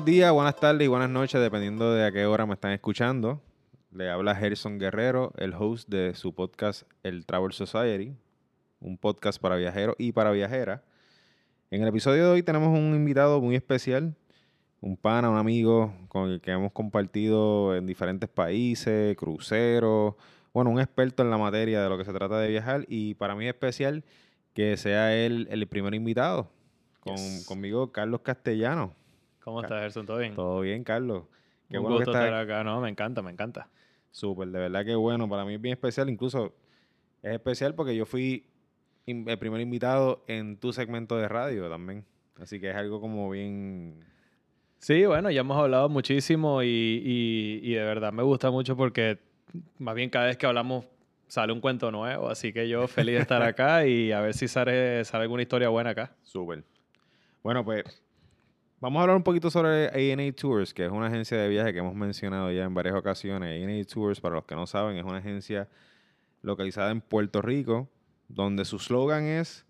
Buenos días, buenas tardes y buenas noches, dependiendo de a qué hora me están escuchando. Le habla Gerson Guerrero, el host de su podcast El Travel Society, un podcast para viajeros y para viajeras. En el episodio de hoy tenemos un invitado muy especial, un pana, un amigo con el que hemos compartido en diferentes países, cruceros, bueno, un experto en la materia de lo que se trata de viajar y para mí es especial que sea él el primer invitado. Con, Yes. Conmigo, Carlos Castellano. ¿Cómo estás, Gerson? ¿Todo bien? Todo bien, Carlos. Qué Un bueno gusto estar acá. No, me encanta, me encanta. Súper, de verdad que bueno. Para mí es bien especial. Incluso es especial porque yo fui el primer invitado en tu segmento de radio también. Así que es algo como bien... Sí, bueno, ya hemos hablado muchísimo y, y- y de verdad me gusta mucho porque más bien cada vez que hablamos sale un cuento nuevo. Así que yo feliz de estar acá y a ver si sale, sale alguna historia buena acá. Súper. Bueno, pues vamos a hablar un poquito sobre A&A Tours, que es una agencia de viaje que hemos mencionado ya en varias ocasiones. A&A Tours, para los que no saben, es una agencia localizada en Puerto Rico, donde su slogan es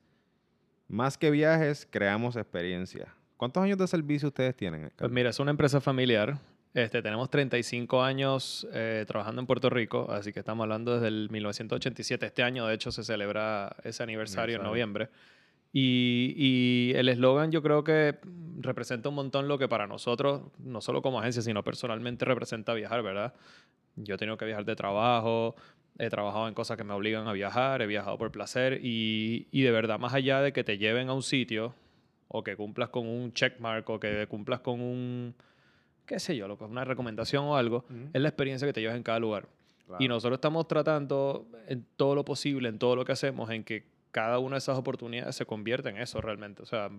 más que viajes, creamos experiencias. ¿Cuántos años de servicio ustedes tienen? Pues mira, es una empresa familiar. Este, tenemos 35 años eh, trabajando en Puerto Rico, así que estamos hablando desde el 1987. Este año, de hecho, se celebra ese aniversario en Aniversario. noviembre. Y, y el eslogan yo creo que representa un montón lo que para nosotros, no solo como agencia, sino personalmente representa viajar, ¿verdad? Yo he tenido que viajar de trabajo, he trabajado en cosas que me obligan a viajar, he viajado por placer y, y de verdad, más allá de que te lleven a un sitio o que cumplas con un checkmark o que cumplas con un, qué sé yo, una recomendación o algo, es la experiencia que te llevas en cada lugar. Claro. Y nosotros estamos tratando en todo lo posible, en todo lo que hacemos, en que cada una de esas oportunidades se convierta en eso realmente. O sea,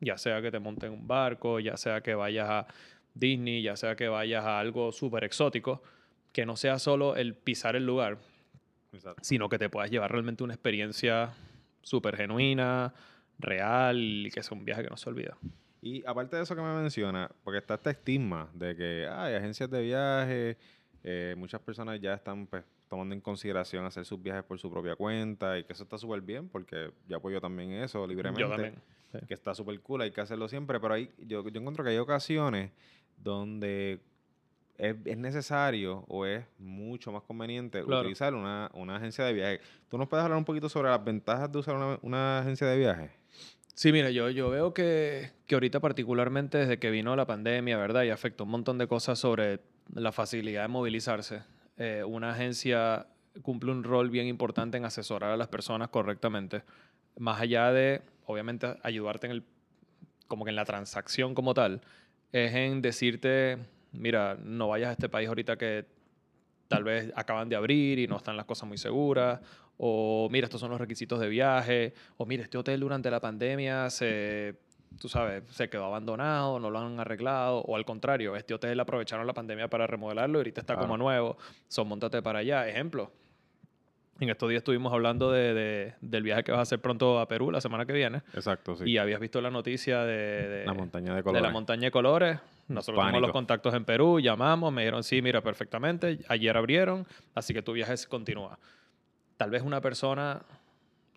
ya sea que te monten un barco, ya sea que vayas a Disney, ya sea que vayas a algo súper exótico, que no sea solo el pisar el lugar, Exacto. sino que te puedas llevar realmente una experiencia súper genuina, real, y que sea un viaje que no se olvida. Y aparte de eso que me menciona, porque está este estigma de que hay agencias de viaje, eh, muchas personas ya están pues, tomando en consideración hacer sus viajes por su propia cuenta y que eso está súper bien porque yo apoyo también eso libremente. Yo también. sí. Que está súper cool, hay que hacerlo siempre, pero hay, yo, yo encuentro que hay ocasiones donde es, es necesario o es mucho más conveniente Claro. utilizar una, una agencia de viaje. ¿Tú nos puedes hablar un poquito sobre las ventajas de usar una, una agencia de viaje? Sí, mira, yo, yo veo que, que ahorita particularmente desde que vino la pandemia, ¿verdad? Y afectó un montón de cosas sobre la facilidad de movilizarse. Eh, una agencia cumple un rol bien importante en asesorar a las personas correctamente. Más allá de, obviamente, ayudarte en el, como en la transacción como tal, es en decirte, mira, no vayas a este país ahorita que tal vez acaban de abrir y no están las cosas muy seguras, o mira, estos son los requisitos de viaje, o mira, este hotel durante la pandemia se, tú sabes, se quedó abandonado, no lo han arreglado, o al contrario, este hotel aprovecharon la pandemia para remodelarlo y ahorita está como Claro. nuevo, son montate para allá. Ejemplo, en estos días estuvimos hablando de, de- del viaje que vas a hacer pronto a Perú la semana que viene, Exacto, sí. y habías visto la noticia de, de- la montaña de de colores. la montaña de colores. Nosotros Pánico. los contactos en Perú, llamamos, me dijeron, sí, mira, perfectamente, ayer abrieron, así que tu viaje continúa. Tal vez una persona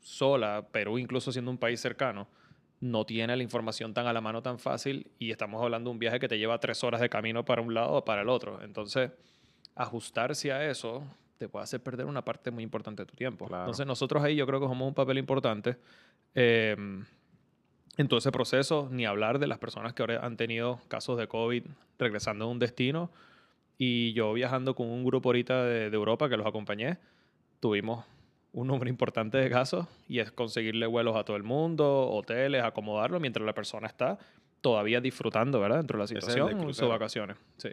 sola, Perú incluso siendo un país cercano, no tiene la información tan a la mano tan fácil y estamos hablando de un viaje que te lleva tres horas de camino para un lado o para el otro. Entonces, ajustarse a eso te puede hacer perder una parte muy importante de tu tiempo. Claro. Entonces, nosotros ahí yo creo que jugamos un papel importante. eh, en todo ese proceso, ni hablar de las personas que ahora han tenido casos de COVID regresando a un destino. Y yo viajando con un grupo ahorita de, de Europa que los acompañé, tuvimos un número importante de casos y es conseguirle vuelos a todo el mundo, hoteles, acomodarlo mientras la persona está todavía disfrutando, ¿verdad? Dentro de la es situación, sus vacaciones. Sí.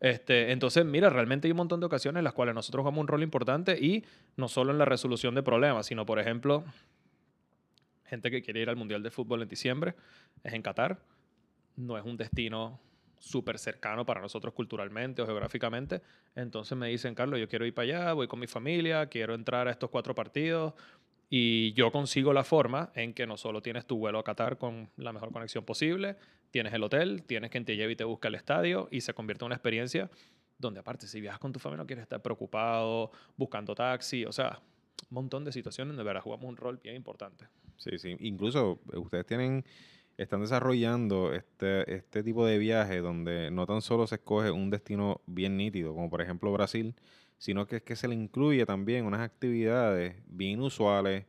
Este, entonces, mira, realmente hay un montón de ocasiones en las cuales nosotros jugamos un rol importante y no solo en la resolución de problemas, sino, por ejemplo, gente que quiere ir al Mundial de Fútbol en diciembre, es en Qatar, no es un destino súper cercano para nosotros culturalmente o geográficamente. Entonces me dicen, Carlos, yo quiero ir para allá, voy con mi familia, quiero entrar a estos cuatro partidos. Y yo consigo la forma en que no solo tienes tu vuelo a Qatar con la mejor conexión posible, tienes el hotel, tienes quien te lleve y te busca el estadio y se convierte en una experiencia donde aparte si viajas con tu familia no quieres estar preocupado, buscando taxi, o sea, un montón de situaciones donde de verdad jugamos un rol bien importante. Sí, sí. Incluso eh, ustedes tienen están desarrollando este, este tipo de viaje donde no tan solo se escoge un destino bien nítido, como por ejemplo Brasil, sino que es que se le incluye también unas actividades bien usuales,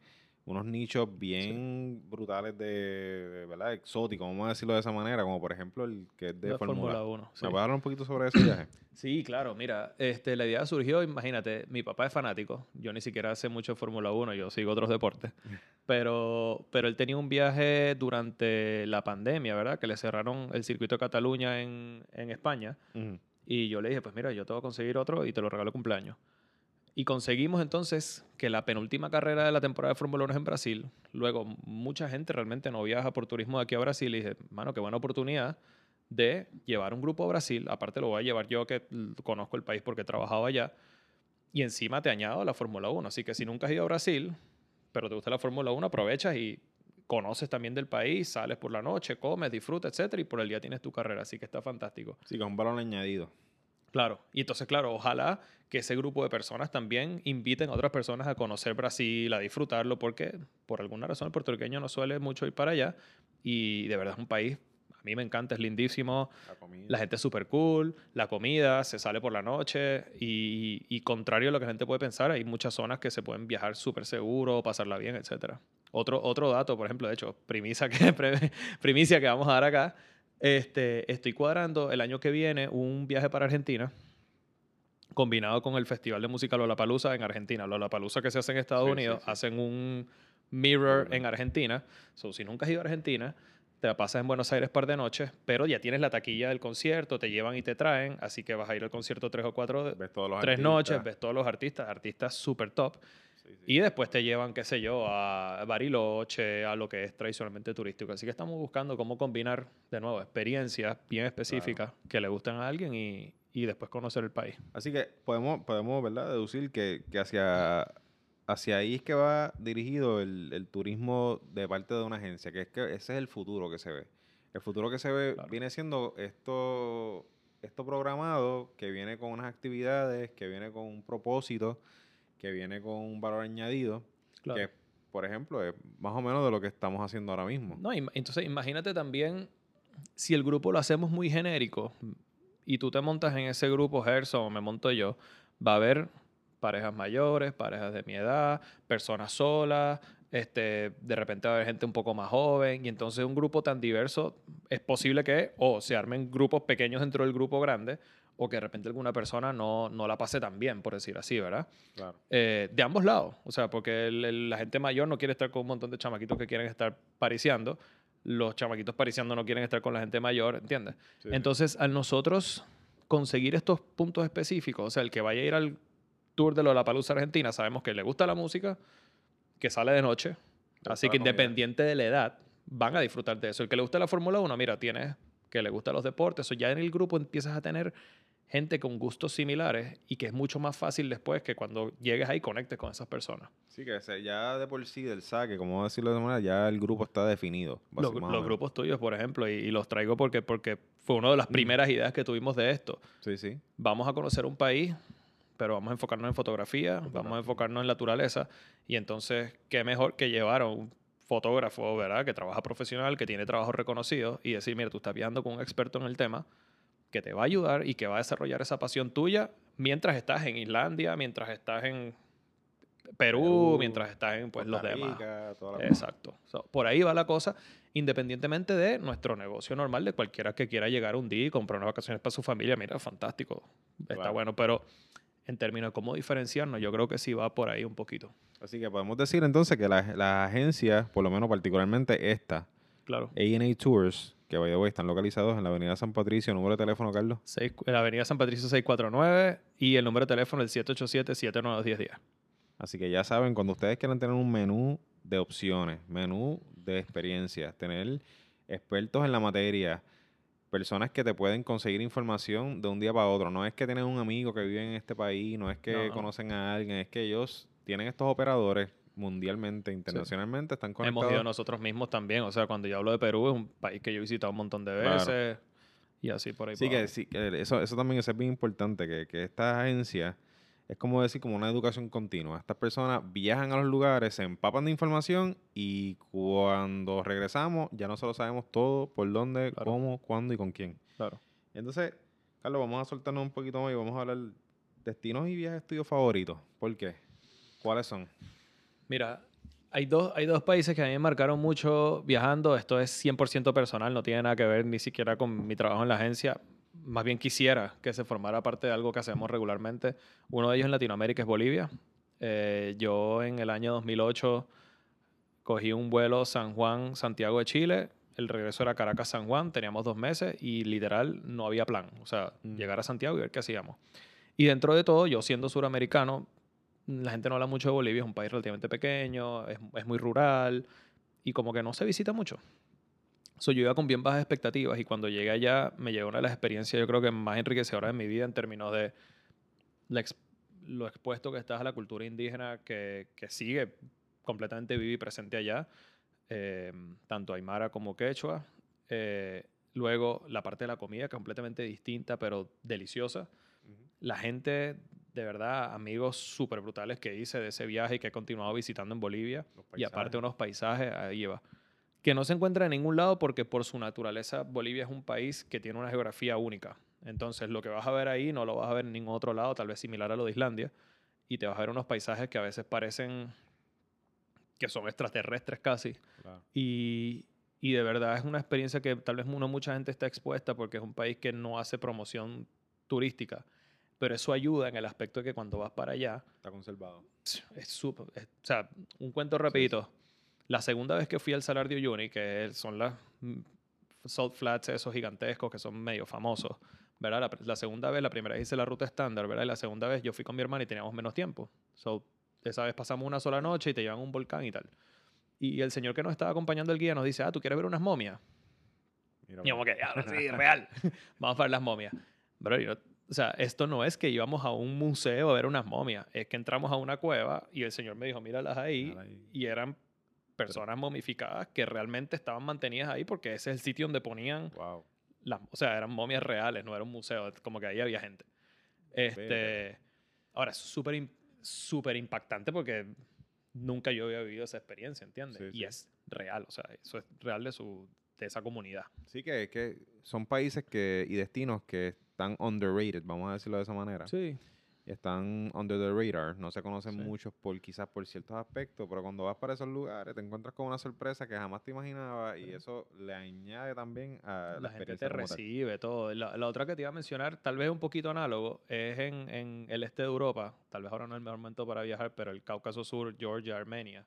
unos nichos bien brutales de, ¿verdad? Exóticos, vamos a decirlo de esa manera, como por ejemplo el que es de Fórmula 1. ¿Me puedes hablar un poquito sobre ese viaje? Sí, claro. Mira, este, la idea surgió, imagínate, mi papá es fanático. Yo ni siquiera sé mucho Fórmula 1, yo sigo otros deportes. Pero, pero él tenía un viaje durante la pandemia, ¿verdad? Que le cerraron el circuito de Cataluña en, en España. Y yo le dije, pues mira, yo te voy a conseguir otro y te lo regalo cumpleaños. Y conseguimos entonces que la penúltima carrera de la temporada de Fórmula 1 es en Brasil. Luego, mucha gente realmente no viaja por turismo de aquí a Brasil. Y dije, mano, qué buena oportunidad de llevar un grupo a Brasil. Aparte, lo voy a llevar yo que conozco el país porque he trabajado allá. Y encima te añado la Fórmula 1. Así que si nunca has ido a Brasil, pero te gusta la Fórmula 1, aprovechas y conoces también del país, sales por la noche, comes, disfrutas, etcétera, y por el día tienes tu carrera. Así que está fantástico. Sí, con un balón añadido. Claro, y entonces, claro, ojalá que ese grupo de personas también inviten a otras personas a conocer Brasil, a disfrutarlo, porque por alguna razón el puertorriqueño no suele mucho ir para allá y de verdad es un país, a mí me encanta, es lindísimo, la, gente es súper cool, la comida, se sale por la noche y, contrario a lo que la gente puede pensar, hay muchas zonas que se pueden viajar súper seguro, pasarla bien, etc. Otro, otro dato, por ejemplo, de hecho, primicia que, primicia que vamos a dar acá, este, estoy cuadrando el año que viene un viaje para Argentina combinado con el Festival de Música Lollapalooza en Argentina. Lollapalooza que se hace en Estados Unidos, hacen un mirror en Argentina. So, si nunca has ido a Argentina, te la pasas en Buenos Aires par de noches, pero ya tienes la taquilla del concierto, te llevan y te traen, así que vas a ir al concierto tres o cuatro, ves todos los tres noches, ves todos los artistas, artistas super top. Y después te llevan, qué sé yo, a Bariloche, a lo que es tradicionalmente turístico. Así que estamos buscando cómo combinar, de nuevo, experiencias bien específicas que le gusten a alguien y, y, después conocer el país. Así que podemos, podemos ¿verdad?, deducir que, que hacia, hacia ahí es que va dirigido el, el, turismo de parte de una agencia, que es que ese es el futuro que se ve. El futuro que se ve viene siendo esto, esto programado, que viene con unas actividades, que viene con un propósito que viene con un valor añadido, que por ejemplo es más o menos de lo que estamos haciendo ahora mismo. No, entonces imagínate también si el grupo lo hacemos muy genérico y tú te montas en ese grupo, Gerson, o me monto yo, va a haber parejas mayores, parejas de mi edad, personas solas, este, de repente va a haber gente un poco más joven, y entonces un grupo tan diverso es posible que o se armen grupos pequeños dentro del grupo grande, o que de repente alguna persona no, no la pase tan bien, por decir así, ¿verdad? Claro. Eh, de ambos lados, o sea, porque la gente mayor no quiere estar con un montón de chamaquitos que quieren estar pariciando, los chamaquitos pariciando no quieren estar con la gente mayor, ¿entiendes? Entonces, al nosotros conseguir estos puntos específicos, o sea, el que vaya a ir al tour de la Palusa Argentina, sabemos que le gusta la música, que sale de noche, así que independiente de la edad, van a disfrutar de eso. El que le gusta la Fórmula 1, mira, tiene que le gustan los deportes, o ya en el grupo empiezas a tener gente con gustos similares y que es mucho más fácil después que cuando llegues ahí conectes con esas personas. Sí, que ya de por sí del saque, como decirlo de manera, ya el grupo está definido. Los, grupos tuyos, por ejemplo, y, los traigo porque, porque fue una de las mm. primeras ideas que tuvimos de esto. Sí, sí. Vamos a conocer un país, pero vamos a enfocarnos en fotografía, vamos a enfocarnos en naturaleza, y entonces, ¿qué mejor que llevar a un fotógrafo, ¿verdad? Que trabaja profesional, que tiene trabajo reconocido, y decir, mira, tú estás viajando con un experto en el tema, que te va a ayudar y que va a desarrollar esa pasión tuya mientras estás en Islandia, mientras estás en Perú, mientras estás en pues, los demás. Exacto. por ahí va la cosa, independientemente de nuestro negocio normal, de cualquiera que quiera llegar un día y comprar unas vacaciones para su familia. Mira, fantástico. Está bueno, pero en términos de cómo diferenciarnos, yo creo que sí va por ahí un poquito. Así que podemos decir entonces que las la agencias, por lo menos particularmente esta, claro. A&A Tours, que by the están localizados en la Avenida San Patricio. ¿Número de teléfono, Carlos? en la Avenida San Patricio 649 y el número de teléfono es el 787-792-1010. Así que ya saben, cuando ustedes quieran tener un menú de opciones, menú de experiencias, tener expertos en la materia, personas que te pueden conseguir información de un día para otro. No es que tienen un amigo que vive en este país, no es que conocen a alguien, es que ellos tienen estos operadores mundialmente, internacionalmente, están conectados. Hemos ido nosotros mismos también. O sea, cuando yo hablo de Perú, es un país que yo he visitado un montón de veces. Y así por ahí. Sí, que, sí eso, eso también es bien importante, que, que estas agencias es como decir, como una educación continua. Estas personas viajan a los lugares, se empapan de información y cuando regresamos ya no solo sabemos todo, por dónde, Claro. cómo, cuándo y con quién. Claro. Entonces, Carlos, vamos a soltarnos un poquito más y vamos a hablar destinos y viajes tuyos favoritos. ¿Por qué? ¿Cuáles son? Mira, hay dos, hay dos países que a mí me marcaron mucho viajando. Esto es 100% personal, no tiene nada que ver ni siquiera con mi trabajo en la agencia. Más bien quisiera que se formara parte de algo que hacemos regularmente. Uno de ellos en Latinoamérica es Bolivia. Eh, yo en el año 2008 cogí un vuelo San Juan, Santiago de Chile. El regreso era Caracas-San Juan. Teníamos dos meses y literal no había plan. O sea, Mm. llegar a Santiago y ver qué hacíamos. Y dentro de todo, yo siendo suramericano, la gente no habla mucho de Bolivia, es un país relativamente pequeño, es, es muy rural y como que no se visita mucho. So, yo iba con bien bajas expectativas y cuando llegué allá me llegó una de las experiencias yo creo que más enriquecedoras de mi vida en términos de la lo expuesto que estás a la cultura indígena que, que sigue completamente viva y presente allá, eh, tanto aymara como quechua. Eh, luego la parte de la comida que es completamente distinta pero deliciosa la gente, de verdad, amigos súper brutales que hice de ese viaje y que he continuado visitando en Bolivia. Y aparte unos paisajes, ahí va. Que no se encuentra en ningún lado porque por su naturaleza Bolivia es un país que tiene una geografía única. Entonces lo que vas a ver ahí no lo vas a ver en ningún otro lado, tal vez similar a lo de Islandia. Y te vas a ver unos paisajes que a veces parecen que son extraterrestres casi. Claro. Y, y de verdad es una experiencia que tal vez no mucha gente está expuesta porque es un país que no hace promoción turística. Pero eso ayuda en el aspecto de que cuando vas para allá, Está conservado. es súper. O sea, un cuento rapidito. La segunda vez que fui al Salar de Uyuni, que son las mm, salt flats esos gigantescos que son medio famosos, ¿verdad? La, la segunda vez, la primera vez hice la ruta estándar, ¿verdad? Y la segunda vez yo fui con mi hermana y teníamos menos tiempo. So, esa vez pasamos una sola noche y te llevan a un volcán y tal. Y el señor que nos estaba acompañando el guía nos dice, ah, ¿tú quieres ver unas momias? Mira, Y como que, sí, real. Vamos a ver las momias. Bro, y no- o sea, esto no es que íbamos a un museo a ver unas momias, es que entramos a una cueva y el señor me dijo, míralas ahí, ahí. y eran personas momificadas que realmente estaban mantenidas ahí porque ese es el sitio donde ponían Wow. las, o sea, eran momias reales, no era un museo, como que ahí había gente. Este, ahora, es súper súper impactante porque nunca yo había vivido esa experiencia, ¿entiendes? Sí, y sí. es real, o sea, eso es real de, su, de esa comunidad. Sí, que, que son países que, y destinos que están underrated, vamos a decirlo de esa manera. Sí. Están under the radar, no se conocen Sí. muchos por quizás por ciertos aspectos, pero cuando vas para esos lugares te encuentras con una sorpresa que jamás te imaginabas y eso le añade también a la, la gente te como tal. recibe, todo. La, la otra que te iba a mencionar, tal vez un poquito análogo, es en, en el este de Europa. Tal vez ahora no es el mejor momento para viajar, pero el Cáucaso Sur, Georgia, Armenia.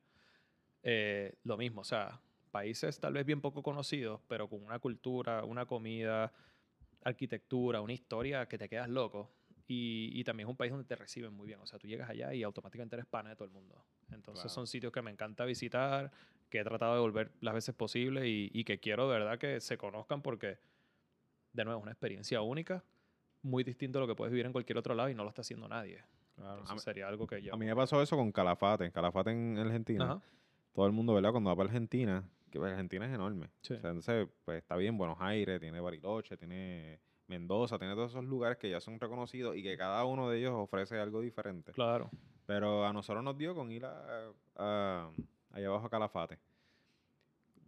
eh, lo mismo, o sea, países tal vez bien poco conocidos, pero con una cultura, una comida, arquitectura, una historia que te quedas loco. Y, y también es un país donde te reciben muy bien. O sea, tú llegas allá y automáticamente eres pana de todo el mundo. Entonces Claro. son sitios que me encanta visitar, que he tratado de volver las veces posible y, y que quiero de verdad que se conozcan porque, de nuevo, es una experiencia única, muy distinto a lo que puedes vivir en cualquier otro lado y no lo está haciendo nadie. Claro. Entonces mí, sería algo que yo... a mí me pasó eso con Calafate, Calafate en Argentina. Ajá. Todo el mundo, ¿verdad? Cuando va para Argentina, que pues, Argentina es enorme. Sí. O sea, entonces, pues está bien, Buenos Aires, tiene Bariloche, tiene Mendoza, tiene todos esos lugares que ya son reconocidos y que cada uno de ellos ofrece algo diferente. Claro. Pero a nosotros nos dio con ir a, a- allá abajo a Calafate.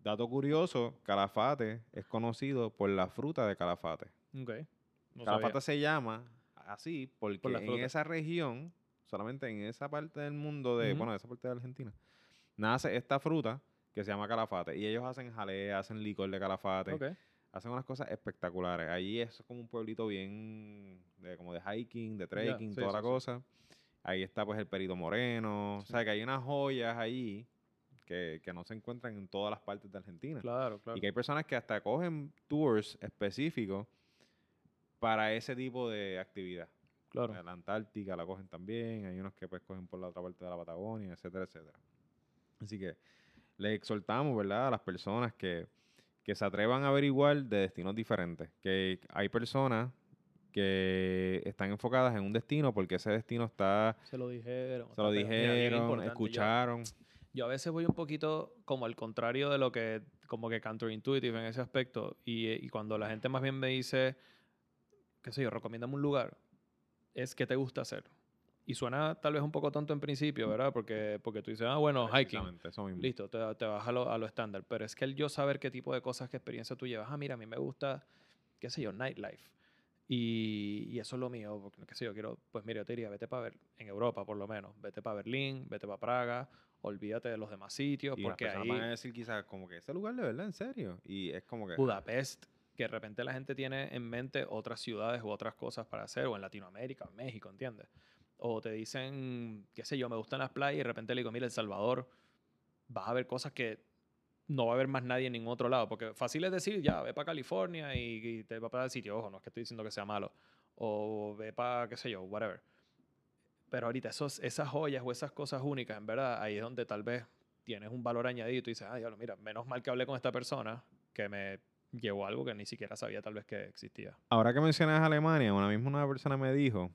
Dato curioso, Calafate es conocido por la fruta de Calafate. Ok. No Calafate sabía. se llama así porque en esa región, solamente en esa parte del mundo de, bueno, esa parte de Argentina, nace esta fruta que se llama calafate. Y ellos hacen jalea, hacen licor de calafate, hacen unas cosas espectaculares. Allí es como un pueblito bien de, como de hiking, de trekking, sí, toda sí, la sí. cosa. Ahí está pues el perito moreno. O sea que hay unas joyas allí que, que no se encuentran en todas las partes de Argentina. Claro, claro. Y que hay personas que hasta cogen tours específicos para ese tipo de actividad. Claro. La Antártica la cogen también, hay unos que pues cogen por la otra parte de la Patagonia, etcétera, etcétera. Así que les exhortamos, ¿verdad? A las personas que, que se atrevan a averiguar de destinos diferentes. Que hay personas que están enfocadas en un destino porque ese destino está, Se lo dijeron. se lo dijeron, yo- escucharon. Yo a veces voy un poquito como al contrario de lo que, como que counterintuitive en ese aspecto. Y, y cuando la gente más bien me dice, qué sé yo, recomiéndame un lugar, es qué te gusta hacer. Y suena tal vez un poco tonto en principio, ¿verdad? Porque, porque tú dices, ah, bueno, hiking. Eso mismo. Listo, te, te vas a lo, a lo estándar. Pero es que el yo saber qué tipo de cosas, qué experiencia tú llevas. Ah, mira, a mí me gusta, qué sé yo, nightlife. Y, y eso es lo mío, porque qué sé yo, quiero, pues mira, yo te diría, vete para ver, en Europa por lo menos, vete para Berlín, vete para Praga, olvídate de los demás sitios, Y porque ahí van a decir quizás como que ese lugar de verdad, en serio. Y es como que... Budapest, que de repente la gente tiene en mente otras ciudades u otras cosas para hacer, o en Latinoamérica, o en México, ¿entiendes? O te dicen, qué sé yo, me gustan las playas y de repente le digo, mira, El Salvador, vas a ver cosas que no va a haber más nadie en ningún otro lado. Porque fácil es decir, ya, ve para California y, y te va para el sitio. Ojo, no es que estoy diciendo que sea malo. O ve para, qué sé yo, whatever. Pero ahorita esos, esas joyas o esas cosas únicas, en verdad, ahí es donde tal vez tienes un valor añadido y tú dices, ah, diablo, mira, menos mal que hablé con esta persona que me llevó algo que ni siquiera sabía tal vez que existía. Ahora que mencionas Alemania, una misma una persona me dijo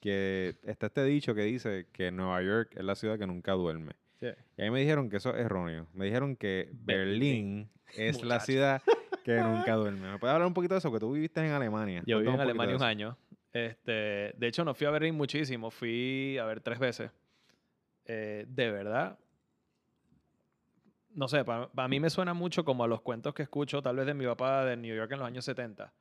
que está este dicho que dice que Nueva York es la ciudad que nunca duerme. Y a mí me dijeron que eso es erróneo. Me dijeron que Berlín es la ciudad que nunca duerme. ¿Me puedes hablar un poquito de eso? Que tú viviste en Alemania. Yo viví en Alemania un año. Este, de hecho, no fui a Berlín muchísimo. Fui a ver tres veces. Eh, de verdad, no sé, para mí me suena mucho como a los cuentos que escucho tal vez de mi papá de New York en los años 70.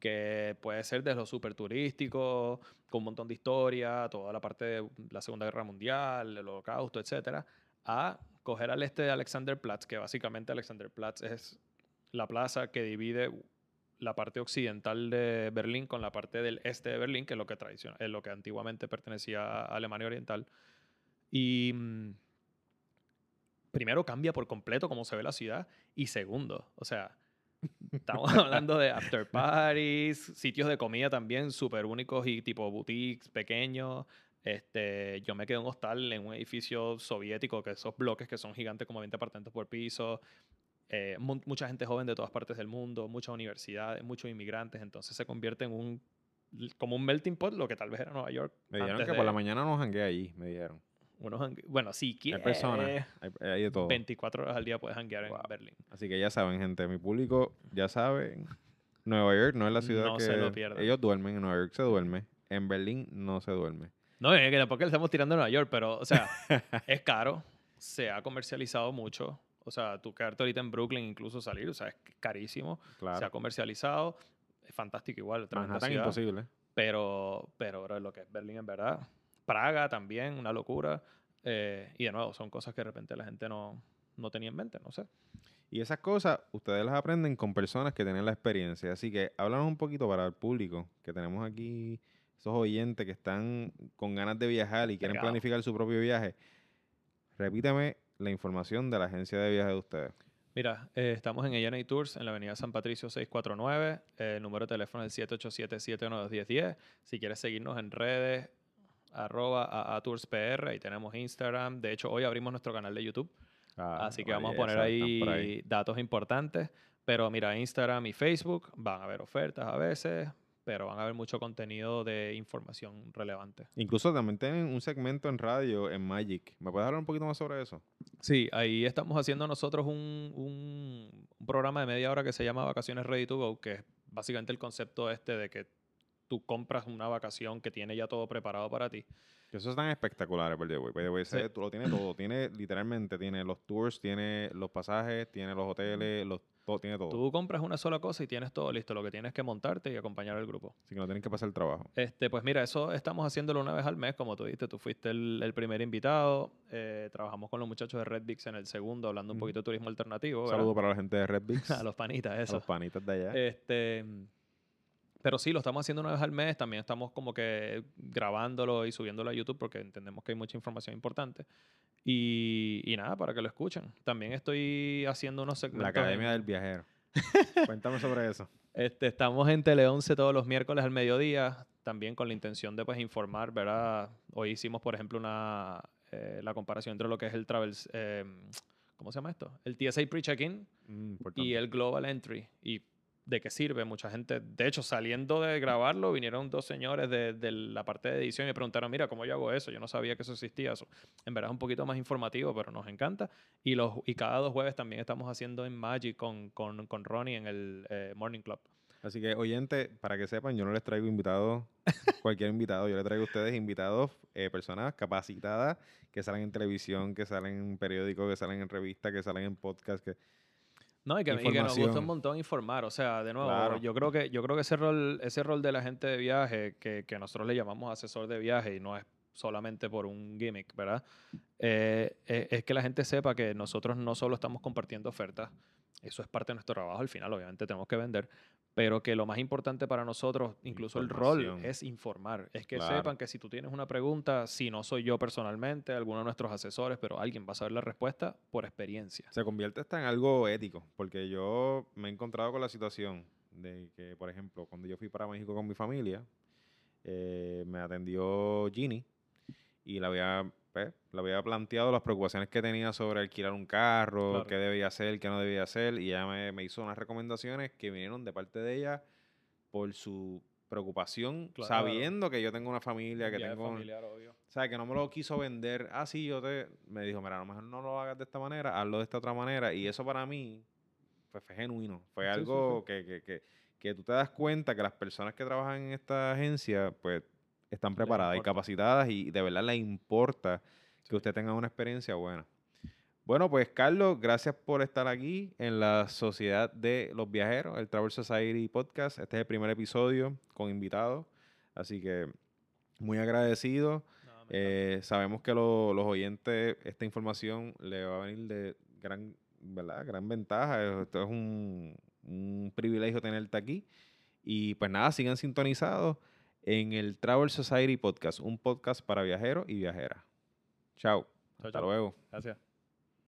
Que puede ser de lo súper turístico, con un montón de historia, toda la parte de la Segunda Guerra Mundial, el Holocausto, etcétera, a coger al este de Alexanderplatz, que básicamente Alexanderplatz es la plaza que divide la parte occidental de Berlín con la parte del este de Berlín, que es lo que, tradiciona- es lo que antiguamente pertenecía a Alemania Oriental. Y mm, primero cambia por completo cómo se ve la ciudad. Y segundo, o sea, estamos hablando de after parties, sitios de comida también súper únicos y tipo boutiques pequeños. Este, yo me quedé en un hostal en un edificio soviético, que esos bloques que son gigantes como 20 apartamentos por piso. Eh, mu- mucha gente joven de todas partes del mundo, muchas universidades, muchos inmigrantes. Entonces se convierte en un como un melting pot, lo que tal vez era Nueva York. Me dijeron que de por la mañana nos jangué allí, me dijeron. Unos bueno, Hay quieres, personas, hay, hay de todo. 24 horas al día puedes janguear Wow. en Berlín. Así que ya saben, gente, mi público ya saben. Nueva York no es la ciudad No que se lo pierdan. ellos duermen. En Nueva York se duerme. En Berlín no se duerme. No, es que tampoco le estamos tirando a Nueva York, pero, o sea, es caro, se ha comercializado mucho. O sea, tú quedarte ahorita en Brooklyn, incluso salir, o sea, es carísimo. Se ha comercializado, es fantástico igual, Manhattan ciudad, imposible. pero, pero bro, lo que es Berlín en verdad. Praga también, una locura. eh, y de nuevo, son cosas que de repente la gente no, no tenía en mente, no sé. Y esas cosas ustedes las aprenden con personas que tienen la experiencia. Así que háblanos un poquito para el público, que tenemos aquí esos oyentes que están con ganas de viajar y quieren Pegado. planificar su propio viaje. Repítame la información de la agencia de viaje de ustedes. Mira, eh, estamos en ANA Tours, en la avenida San Patricio 649. eh, el número de teléfono es el 787-792-1010. Si quieres seguirnos en redes, arroba AA Tours PR, ahí tenemos Instagram. De hecho, hoy abrimos nuestro canal de YouTube, Ah, así que vamos a poner ahí, por datos importantes. Pero mira, Instagram y Facebook van a haber ofertas a veces, pero van a haber mucho contenido de información relevante. Incluso también tienen un segmento en radio en Magic. ¿Me puedes hablar un poquito más sobre eso? Sí, ahí estamos haciendo nosotros un, un- un programa de media hora que se llama Vacaciones Ready to Go, que es básicamente el concepto este de que tú compras una vacación que tiene ya todo preparado para ti. Que esos están espectaculares, by the Sí. tú lo tiene todo. Tiene, literalmente, tiene los tours, tiene los pasajes, tiene los hoteles, los, todo, tiene todo. Tú compras una sola cosa y tienes todo listo. Lo que tienes que montarte y acompañar al grupo. Así que no tienen que pasar el trabajo. Este, pues mira, eso estamos haciéndolo una vez al mes, como tú dijiste. Tú fuiste el, el primer invitado. eh, trabajamos con los muchachos de Red Bix en el segundo, hablando un poquito de turismo alternativo. Un ¿verdad? saludo para la gente de Red Bix. a los panitas, a eso. los panitas de allá. Este, pero sí, lo estamos haciendo una vez al mes. También estamos como que grabándolo y subiéndolo a YouTube porque entendemos que hay mucha información importante. Y, y nada, para que lo escuchen. También estoy haciendo unos segmentos. la Academia en- del Viajero. Cuéntame sobre eso. este, estamos en Tele 11 todos los miércoles al mediodía, también con la intención de pues, informar, ¿verdad? Hoy hicimos, por ejemplo, una, eh, la comparación entre lo que es el Travel, eh, ¿cómo se llama esto? El TSA Pre-Check-In Mm, y el Global Entry. ¿Y de qué sirve? Mucha gente, de hecho, saliendo de grabarlo, vinieron dos señores de, de la parte de edición y me preguntaron, mira, ¿cómo yo hago eso? Yo no sabía que eso existía. Eso. En verdad es un poquito más informativo, pero nos encanta. Y, los, y cada dos jueves también estamos haciendo en Magic con, con, con Ronnie en el eh, Morning Club. Así que, oyente, para que sepan, yo no les traigo invitados, cualquier invitado, yo les traigo a ustedes invitados, eh, personas capacitadas que salen en televisión, que salen en periódicos, que salen en revistas, que salen en podcast, que No, y que, y que nos gusta un montón informar. O sea, de nuevo, Claro. yo creo que, yo creo que ese rol, ese rol de la gente de viaje, que, que nosotros le llamamos asesor de viaje, y no es solamente por un gimmick, ¿verdad? Eh, eh, es que la gente sepa que nosotros no solo estamos compartiendo ofertas, eso es parte de nuestro trabajo al final, obviamente tenemos que vender, pero que lo más importante para nosotros, incluso el rol, es informar. Es que Claro. sepan que si tú tienes una pregunta, si no soy yo personalmente, alguno de nuestros asesores, pero alguien va a saber la respuesta por experiencia. se convierte hasta en algo ético, porque yo me he encontrado con la situación de que, por ejemplo, cuando yo fui para México con mi familia, eh, me atendió Ginny y le había, pues, le había planteado las preocupaciones que tenía sobre alquilar un carro, Claro. qué debía hacer, qué no debía hacer, y ella me, me hizo unas recomendaciones que vinieron de parte de ella por su preocupación, Claro. sabiendo que yo tengo una familia, que Viaje tengo... familiar, obvio. O sea, que no me lo quiso vender. Ah, sí, yo te... Me dijo, mira, a lo mejor no lo hagas de esta manera, hazlo de esta otra manera. Y eso para mí pues, fue genuino. Fue Sí, sí, algo Que, que, que, que tú te das cuenta que las personas que trabajan en esta agencia, pues, están preparadas y capacitadas y de verdad les importa Sí. que usted tenga una experiencia buena. Bueno, pues Carlos, gracias por estar aquí en la Sociedad de los Viajeros, el Travel Society Podcast. Este es el primer episodio con invitados, así que muy agradecido. No. Eh, sabemos que lo- los oyentes, esta información le va a venir de gran, ¿verdad? gran ventaja. Esto es un, un privilegio tenerte aquí. Y pues nada, sigan sintonizados en el Travel Society Podcast, un podcast para viajeros y viajeras. Chao. Chao, Hasta chao. luego. Gracias.